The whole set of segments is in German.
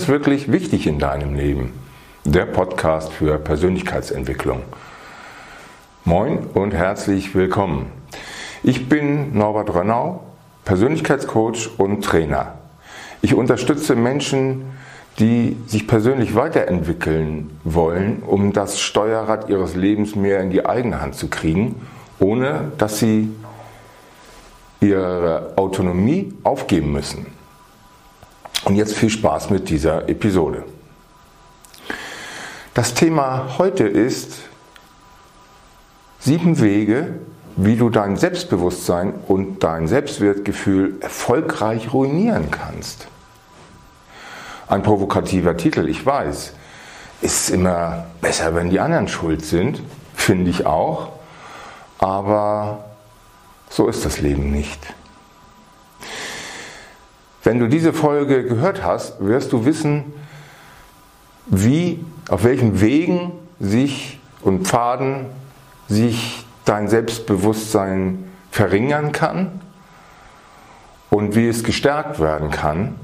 Ist wirklich wichtig in deinem Leben? Der Podcast für Persönlichkeitsentwicklung. Moin und herzlich willkommen. Ich bin Norbert Rönnau, Persönlichkeitscoach und Trainer. Ich unterstütze Menschen, die sich persönlich weiterentwickeln wollen, um das Steuerrad ihres Lebens mehr in die eigene Hand zu kriegen, ohne dass sie ihre Autonomie aufgeben müssen. Und jetzt viel Spaß mit dieser Episode. Das Thema heute ist sieben Wege, wie du dein Selbstbewusstsein und dein Selbstwertgefühl erfolgreich ruinieren kannst. Ein provokativer Titel, ich weiß. Ist immer besser, wenn die anderen schuld sind, finde ich auch. Aber so ist das Leben nicht. Wenn du diese Folge gehört hast, wirst du wissen, wie, auf welchen Wegen sich und Pfaden sich dein Selbstbewusstsein verringern kann und wie es gestärkt werden kann,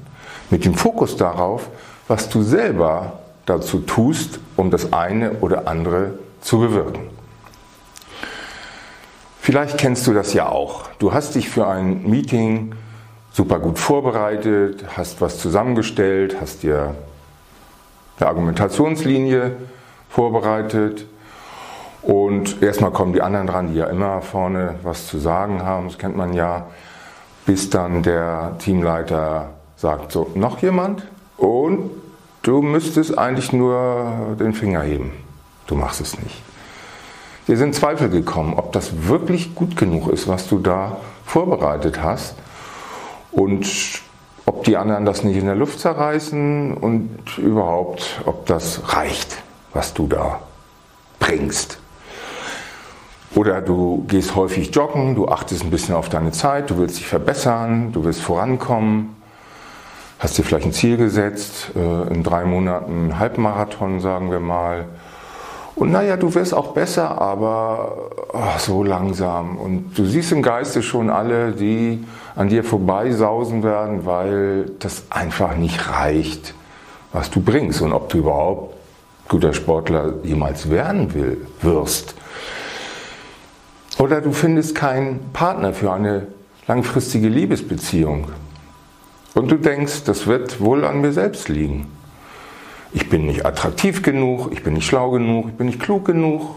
mit dem Fokus darauf, was du selber dazu tust, um das eine oder andere zu bewirken. Vielleicht kennst du das ja auch. Du hast dich für ein Meeting super gut vorbereitet, hast was zusammengestellt, hast dir eine Argumentationslinie vorbereitet und erstmal kommen die anderen dran, die ja immer vorne was zu sagen haben, das kennt man ja, bis dann der Teamleiter sagt, so, noch jemand? Und du müsstest eigentlich nur den Finger heben. Du machst es nicht. Dir sind Zweifel gekommen, ob das wirklich gut genug ist, was du da vorbereitet hast und ob die anderen das nicht in der Luft zerreißen und überhaupt, ob das reicht, was du da bringst. Oder du gehst häufig joggen, du achtest ein bisschen auf deine Zeit, du willst dich verbessern, du willst vorankommen, hast dir vielleicht ein Ziel gesetzt, äh, in drei Monaten Halbmarathon, sagen wir mal, und naja, du wirst auch besser, aber oh, so langsam. Und du siehst im Geiste schon alle, die an dir vorbeisausen werden, weil das einfach nicht reicht, was du bringst und ob du überhaupt guter Sportler jemals werden will, wirst. Oder du findest keinen Partner für eine langfristige Liebesbeziehung. Und du denkst, das wird wohl an mir selbst liegen ich bin nicht attraktiv genug, ich bin nicht schlau genug, ich bin nicht klug genug,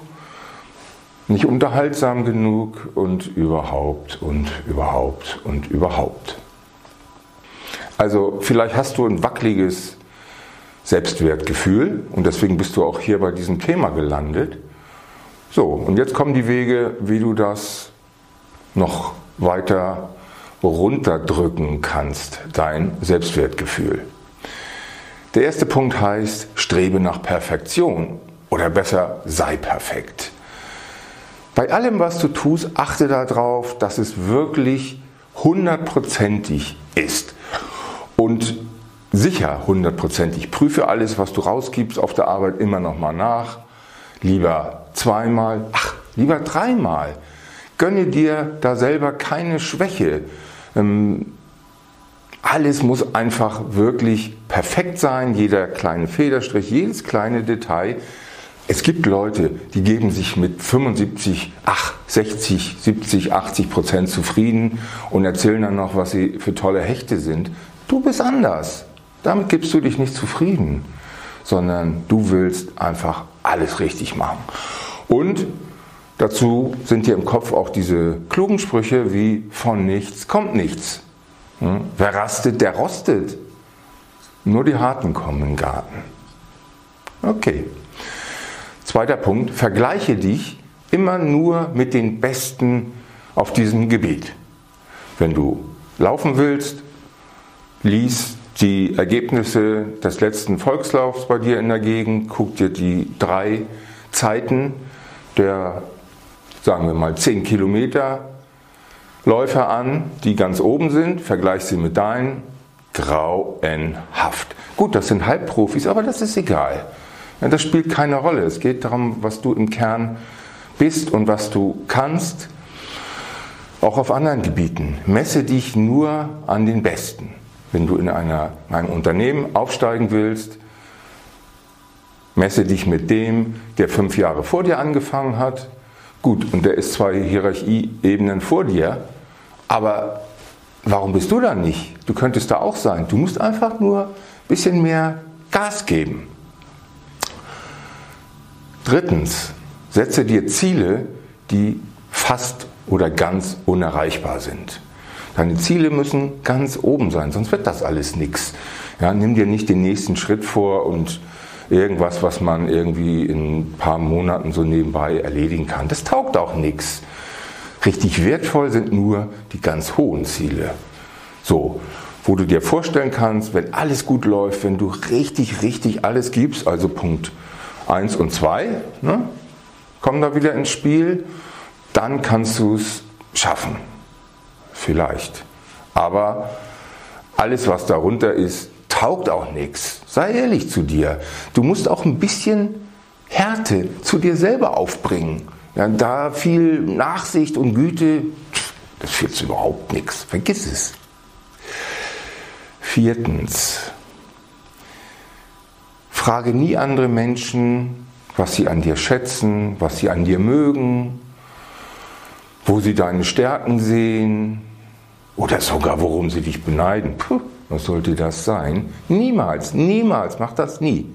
nicht unterhaltsam genug und überhaupt und überhaupt und überhaupt. Also vielleicht hast du ein wackeliges Selbstwertgefühl und deswegen bist du auch hier bei diesem Thema gelandet. So, und jetzt kommen die Wege, wie du das noch weiter runterdrücken kannst, dein Selbstwertgefühl. Der erste Punkt heißt, strebe nach Perfektion oder besser sei perfekt. Bei allem, was du tust, achte darauf, dass es wirklich hundertprozentig ist. Und sicher hundertprozentig. Prüfe alles, was du rausgibst auf der Arbeit immer nochmal nach. Lieber zweimal, ach, lieber dreimal. Gönne dir da selber keine Schwäche. Ähm, alles muss einfach wirklich perfekt sein, jeder kleine Federstrich, jedes kleine Detail. Es gibt Leute, die geben sich mit 75, ach, 60, 70, 80 Prozent zufrieden und erzählen dann noch, was sie für tolle Hechte sind. Du bist anders. Damit gibst du dich nicht zufrieden, sondern du willst einfach alles richtig machen. Und dazu sind dir im Kopf auch diese klugen Sprüche wie von nichts kommt nichts. Hm? Wer rastet, der rostet. Nur die Harten kommen in den Garten. Okay. Zweiter Punkt, vergleiche dich immer nur mit den Besten auf diesem Gebiet. Wenn du laufen willst, lies die Ergebnisse des letzten Volkslaufs bei dir in der Gegend, guck dir die drei Zeiten der, sagen wir mal, 10 Kilometer Läufer an, die ganz oben sind, vergleich sie mit deinen, grauenhaft. Gut, das sind Halbprofis, aber das ist egal. Das spielt keine Rolle. Es geht darum, was du im Kern bist und was du kannst, auch auf anderen Gebieten. Messe dich nur an den Besten. wenn du in einer, einem Unternehmen aufsteigen willst, messe dich mit dem, der fünf Jahre vor dir angefangen hat. Gut, und der ist zwei Hierarchieebenen vor dir, aber warum bist du da nicht? Du könntest da auch sein. Du musst einfach nur ein bisschen mehr Gas geben. Drittens, setze dir Ziele, die fast oder ganz unerreichbar sind. Deine Ziele müssen ganz oben sein, sonst wird das alles nichts. Ja, nimm dir nicht den nächsten Schritt vor und irgendwas, was man irgendwie in ein paar Monaten so nebenbei erledigen kann. Das taugt auch nichts. Richtig wertvoll sind nur die ganz hohen Ziele. So, wo du dir vorstellen kannst, wenn alles gut läuft, wenn du richtig, richtig alles gibst, also Punkt 1 und 2, ne, kommen da wieder ins Spiel, dann kannst du es schaffen. Vielleicht. Aber alles, was darunter ist, taugt auch nichts. Sei ehrlich zu dir. Du musst auch ein bisschen Härte zu dir selber aufbringen. Ja, da viel Nachsicht und Güte, das führt zu überhaupt nichts. Vergiss es. Viertens. Frage nie andere Menschen, was sie an dir schätzen, was sie an dir mögen, wo sie deine Stärken sehen oder sogar worum sie dich beneiden. Puh, was sollte das sein? Niemals, niemals, mach das nie.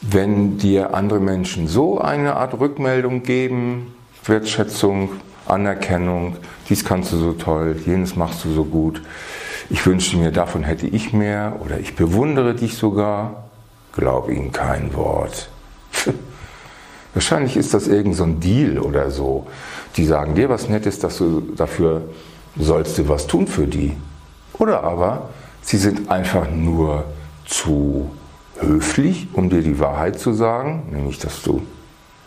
Wenn dir andere Menschen so eine Art Rückmeldung geben, Wertschätzung, Anerkennung, dies kannst du so toll, jenes machst du so gut, ich wünschte mir, davon hätte ich mehr oder ich bewundere dich sogar, glaub ihnen kein Wort. Wahrscheinlich ist das irgend so Deal oder so. Die sagen dir was Nettes, dass du dafür sollst du was tun für die. Oder aber sie sind einfach nur zu höflich, um dir die Wahrheit zu sagen, nämlich dass du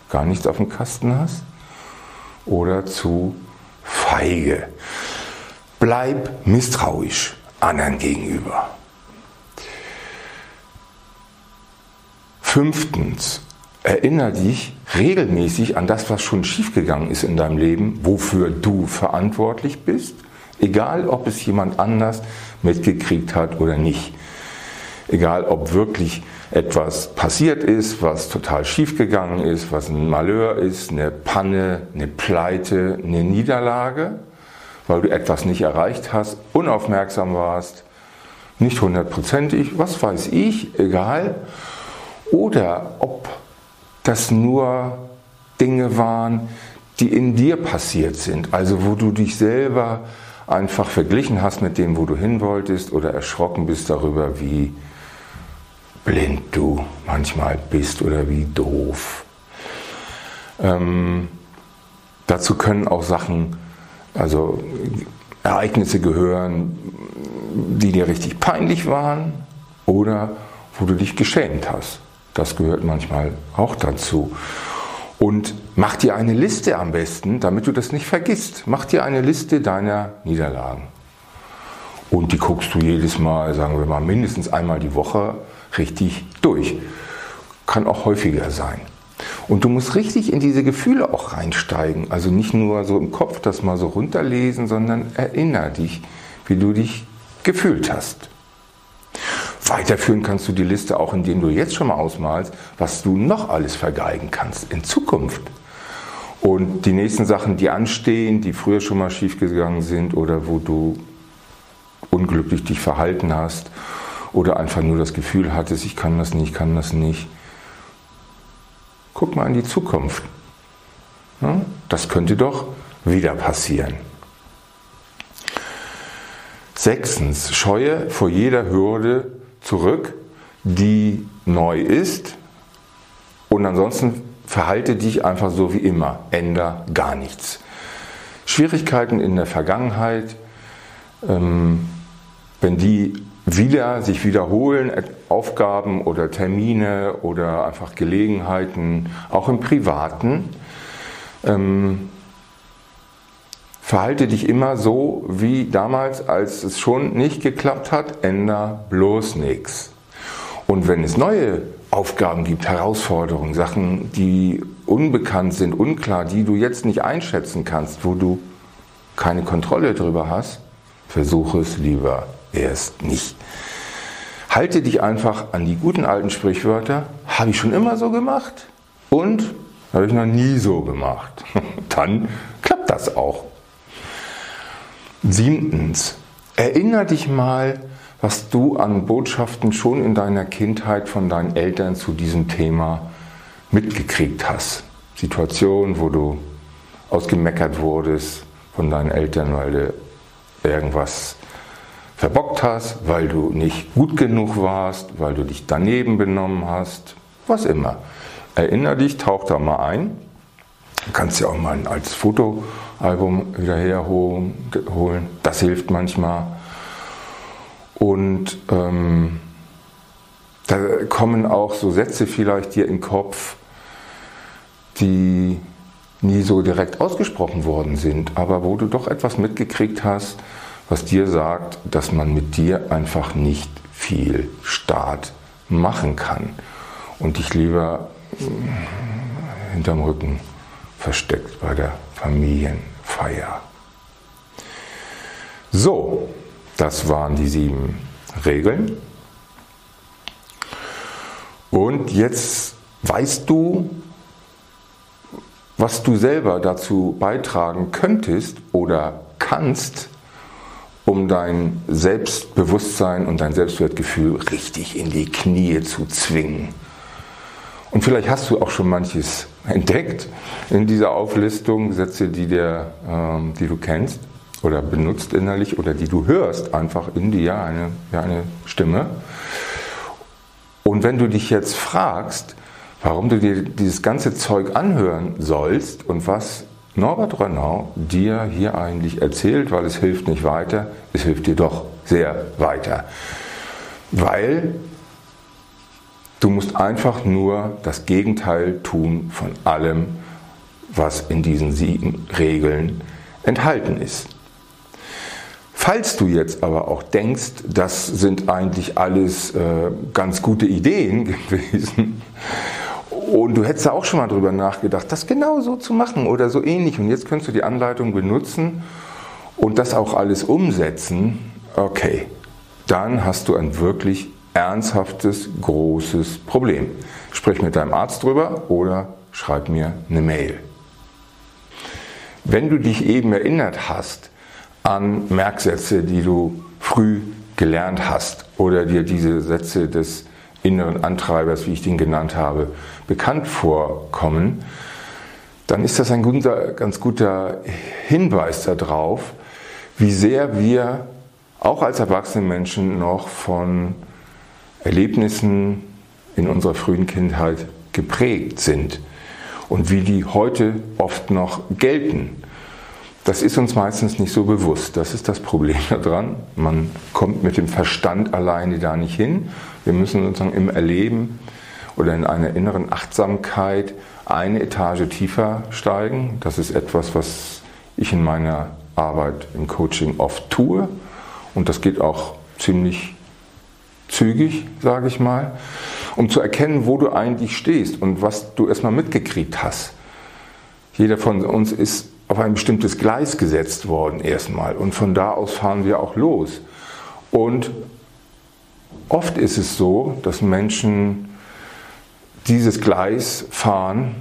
gar nichts auf dem Kasten hast. Oder zu feige. Bleib misstrauisch anderen gegenüber. Fünftens, erinnere dich regelmäßig an das, was schon schiefgegangen ist in deinem Leben, wofür du verantwortlich bist, egal ob es jemand anders mitgekriegt hat oder nicht. Egal ob wirklich etwas passiert ist, was total schiefgegangen ist, was ein Malheur ist, eine Panne, eine Pleite, eine Niederlage, weil du etwas nicht erreicht hast, unaufmerksam warst, nicht hundertprozentig, was weiß ich, egal. Oder ob das nur Dinge waren, die in dir passiert sind, also wo du dich selber einfach verglichen hast mit dem, wo du hin wolltest oder erschrocken bist darüber, wie blind du manchmal bist oder wie doof. Ähm, dazu können auch Sachen, also Ereignisse gehören, die dir richtig peinlich waren oder wo du dich geschämt hast. Das gehört manchmal auch dazu. Und mach dir eine Liste am besten, damit du das nicht vergisst. Mach dir eine Liste deiner Niederlagen. Und die guckst du jedes Mal, sagen wir mal, mindestens einmal die Woche richtig durch. Kann auch häufiger sein. Und du musst richtig in diese Gefühle auch reinsteigen. Also nicht nur so im Kopf das mal so runterlesen, sondern erinnere dich, wie du dich gefühlt hast. Weiterführen kannst du die Liste auch, indem du jetzt schon mal ausmalst, was du noch alles vergeigen kannst in Zukunft. Und die nächsten Sachen, die anstehen, die früher schon mal schiefgegangen sind oder wo du unglücklich dich verhalten hast oder einfach nur das Gefühl hattest, ich kann das nicht, ich kann das nicht. Guck mal in die Zukunft. Das könnte doch wieder passieren. Sechstens, scheue vor jeder Hürde zurück, die neu ist. Und ansonsten verhalte dich einfach so wie immer. Änder gar nichts. Schwierigkeiten in der Vergangenheit, ähm, wenn die wieder sich wiederholen, Aufgaben oder Termine oder einfach Gelegenheiten, auch im Privaten, ähm, Verhalte dich immer so wie damals, als es schon nicht geklappt hat, änder bloß nichts. Und wenn es neue Aufgaben gibt, Herausforderungen, Sachen, die unbekannt sind, unklar, die du jetzt nicht einschätzen kannst, wo du keine Kontrolle drüber hast, versuche es lieber erst nicht. Halte dich einfach an die guten alten Sprichwörter. Habe ich schon immer so gemacht und habe ich noch nie so gemacht. Dann klappt das auch. Siebtens, erinnere dich mal, was du an Botschaften schon in deiner Kindheit von deinen Eltern zu diesem Thema mitgekriegt hast. Situationen, wo du ausgemeckert wurdest von deinen Eltern, weil du irgendwas verbockt hast, weil du nicht gut genug warst, weil du dich daneben benommen hast, was immer. Erinner dich, tauch da mal ein. Du kannst ja auch mal ein altes Fotoalbum wieder herholen. Das hilft manchmal. Und ähm, da kommen auch so Sätze vielleicht dir in den Kopf, die nie so direkt ausgesprochen worden sind, aber wo du doch etwas mitgekriegt hast, was dir sagt, dass man mit dir einfach nicht viel Staat machen kann und dich lieber hinterm Rücken versteckt bei der Familienfeier. So, das waren die sieben Regeln. Und jetzt weißt du, was du selber dazu beitragen könntest oder kannst, um dein Selbstbewusstsein und dein Selbstwertgefühl richtig in die Knie zu zwingen. Und vielleicht hast du auch schon manches entdeckt in dieser Auflistung, Sätze, die, der, ähm, die du kennst oder benutzt innerlich oder die du hörst einfach in dir, eine, ja, eine Stimme. Und wenn du dich jetzt fragst, warum du dir dieses ganze Zeug anhören sollst und was Norbert Rönnau dir hier eigentlich erzählt, weil es hilft nicht weiter, es hilft dir doch sehr weiter. Weil du musst einfach nur das Gegenteil tun von allem, was in diesen sieben Regeln enthalten ist. Falls du jetzt aber auch denkst, das sind eigentlich alles äh, ganz gute Ideen gewesen, und du hättest da auch schon mal drüber nachgedacht, das genau so zu machen oder so ähnlich. Und jetzt könntest du die Anleitung benutzen und das auch alles umsetzen. Okay, dann hast du ein wirklich ernsthaftes, großes Problem. Sprich mit deinem Arzt drüber oder schreib mir eine Mail. Wenn du dich eben erinnert hast an Merksätze, die du früh gelernt hast oder dir diese Sätze des inneren Antreibers, wie ich den genannt habe, bekannt vorkommen, dann ist das ein guter, ganz guter Hinweis darauf, wie sehr wir auch als erwachsene Menschen noch von Erlebnissen in unserer frühen Kindheit geprägt sind und wie die heute oft noch gelten. Das ist uns meistens nicht so bewusst. Das ist das Problem daran. Man kommt mit dem Verstand alleine da nicht hin. Wir müssen sozusagen im Erleben oder in einer inneren Achtsamkeit eine Etage tiefer steigen. Das ist etwas, was ich in meiner Arbeit im Coaching oft tue. Und das geht auch ziemlich zügig, sage ich mal, um zu erkennen, wo du eigentlich stehst und was du erstmal mitgekriegt hast. Jeder von uns ist auf ein bestimmtes Gleis gesetzt worden erstmal und von da aus fahren wir auch los. Und oft ist es so, dass Menschen dieses Gleis fahren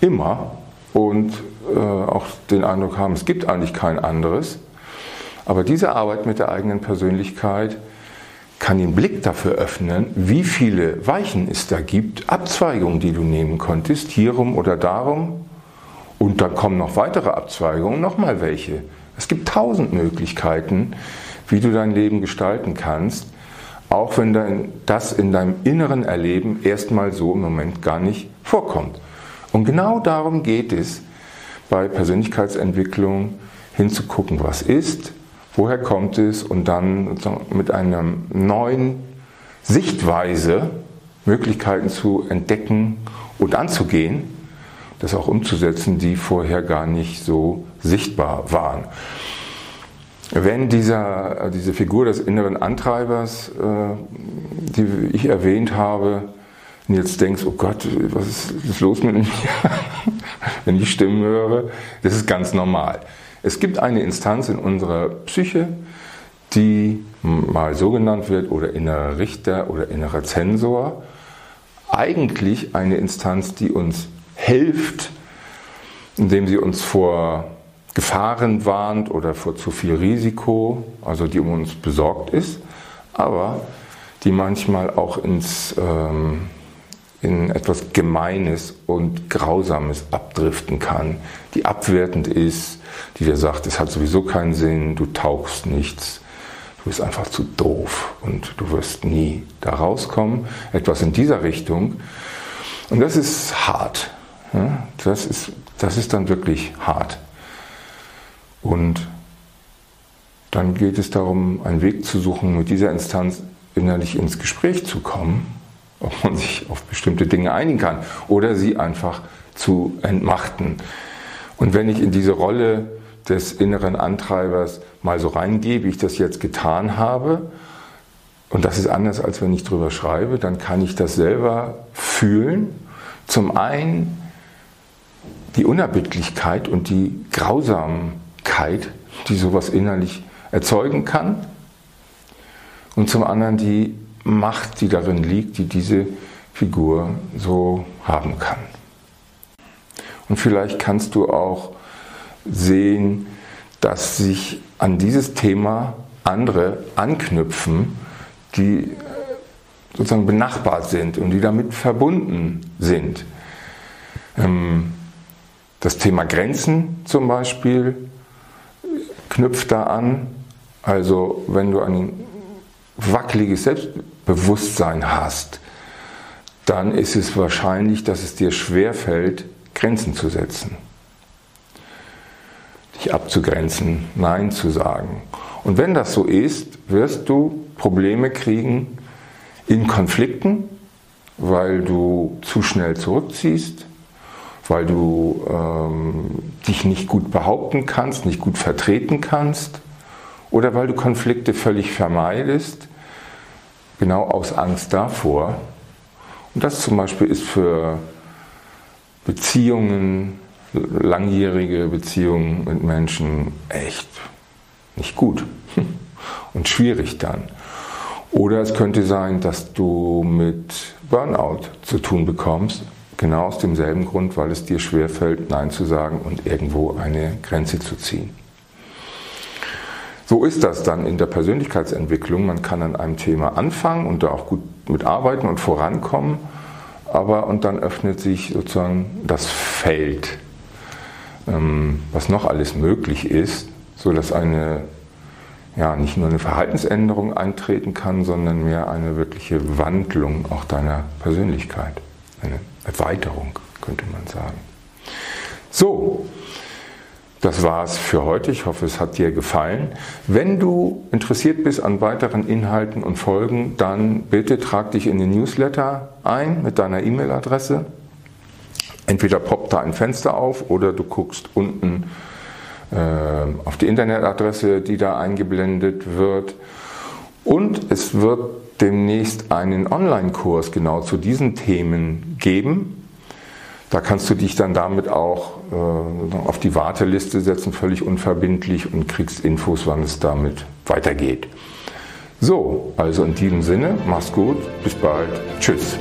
immer und äh, auch den Eindruck haben, es gibt eigentlich kein anderes. Aber diese Arbeit mit der eigenen Persönlichkeit kann den Blick dafür öffnen, wie viele Weichen es da gibt, Abzweigungen, die du nehmen konntest, hierum oder darum, und dann kommen noch weitere Abzweigungen, nochmal welche. Es gibt tausend Möglichkeiten, wie du dein Leben gestalten kannst, auch wenn das in deinem inneren Erleben erstmal so im Moment gar nicht vorkommt. Und genau darum geht es bei Persönlichkeitsentwicklung hinzugucken, was ist, woher kommt es und dann mit einer neuen Sichtweise Möglichkeiten zu entdecken und anzugehen das auch umzusetzen, die vorher gar nicht so sichtbar waren. Wenn dieser, diese Figur des inneren Antreibers, äh, die ich erwähnt habe, jetzt denkst, oh Gott, was ist los mit mir, wenn ich Stimmen höre, das ist ganz normal. Es gibt eine Instanz in unserer Psyche, die mal so genannt wird oder innerer Richter oder innerer Zensor. Eigentlich eine Instanz, die uns hilft, indem sie uns vor Gefahren warnt oder vor zu viel Risiko, also die um uns besorgt ist, aber die manchmal auch ins, ähm, in etwas Gemeines und Grausames abdriften kann, die abwertend ist, die dir sagt, es hat sowieso keinen Sinn, du tauchst nichts, du bist einfach zu doof und du wirst nie da rauskommen. Etwas in dieser Richtung. Und das ist hart. Das ist, das ist dann wirklich hart. Und dann geht es darum, einen Weg zu suchen, mit dieser Instanz innerlich ins Gespräch zu kommen, ob man sich auf bestimmte Dinge einigen kann oder sie einfach zu entmachten. Und wenn ich in diese Rolle des inneren Antreibers mal so reingehe, wie ich das jetzt getan habe, und das ist anders, als wenn ich drüber schreibe, dann kann ich das selber fühlen. Zum einen die Unerbittlichkeit und die Grausamkeit, die sowas innerlich erzeugen kann. Und zum anderen die Macht, die darin liegt, die diese Figur so haben kann. Und vielleicht kannst du auch sehen, dass sich an dieses Thema andere anknüpfen, die sozusagen benachbart sind und die damit verbunden sind. Ähm, das Thema Grenzen zum Beispiel knüpft da an. Also wenn du ein wackeliges Selbstbewusstsein hast, dann ist es wahrscheinlich, dass es dir schwerfällt, Grenzen zu setzen. Dich abzugrenzen, Nein zu sagen. Und wenn das so ist, wirst du Probleme kriegen in Konflikten, weil du zu schnell zurückziehst, weil du ähm, dich nicht gut behaupten kannst, nicht gut vertreten kannst oder weil du Konflikte völlig vermeidest, genau aus Angst davor. Und das zum Beispiel ist für Beziehungen, langjährige Beziehungen mit Menschen echt nicht gut und schwierig dann. Oder es könnte sein, dass du mit Burnout zu tun bekommst, genau aus demselben Grund, weil es dir schwerfällt, Nein zu sagen und irgendwo eine Grenze zu ziehen. So ist das dann in der Persönlichkeitsentwicklung. Man kann an einem Thema anfangen und da auch gut mitarbeiten und vorankommen, aber und dann öffnet sich sozusagen das Feld, ähm, was noch alles möglich ist, sodass eine ja, nicht nur eine Verhaltensänderung eintreten kann, sondern mehr eine wirkliche Wandlung auch deiner Persönlichkeit, eine Erweiterung, könnte man sagen. So, das war's für heute. Ich hoffe, es hat dir gefallen. Wenn du interessiert bist an weiteren Inhalten und Folgen, dann bitte trag dich in den Newsletter ein mit deiner E-Mail-Adresse. Entweder poppt da ein Fenster auf oder du guckst unten äh, auf die Internetadresse, die da eingeblendet wird. Und es wird demnächst einen Online-Kurs genau zu diesen Themen geben. Da kannst du dich dann damit auch äh, auf die Warteliste setzen, völlig unverbindlich und kriegst Infos, wann es damit weitergeht. So, also in diesem Sinne, mach's gut, bis bald, tschüss.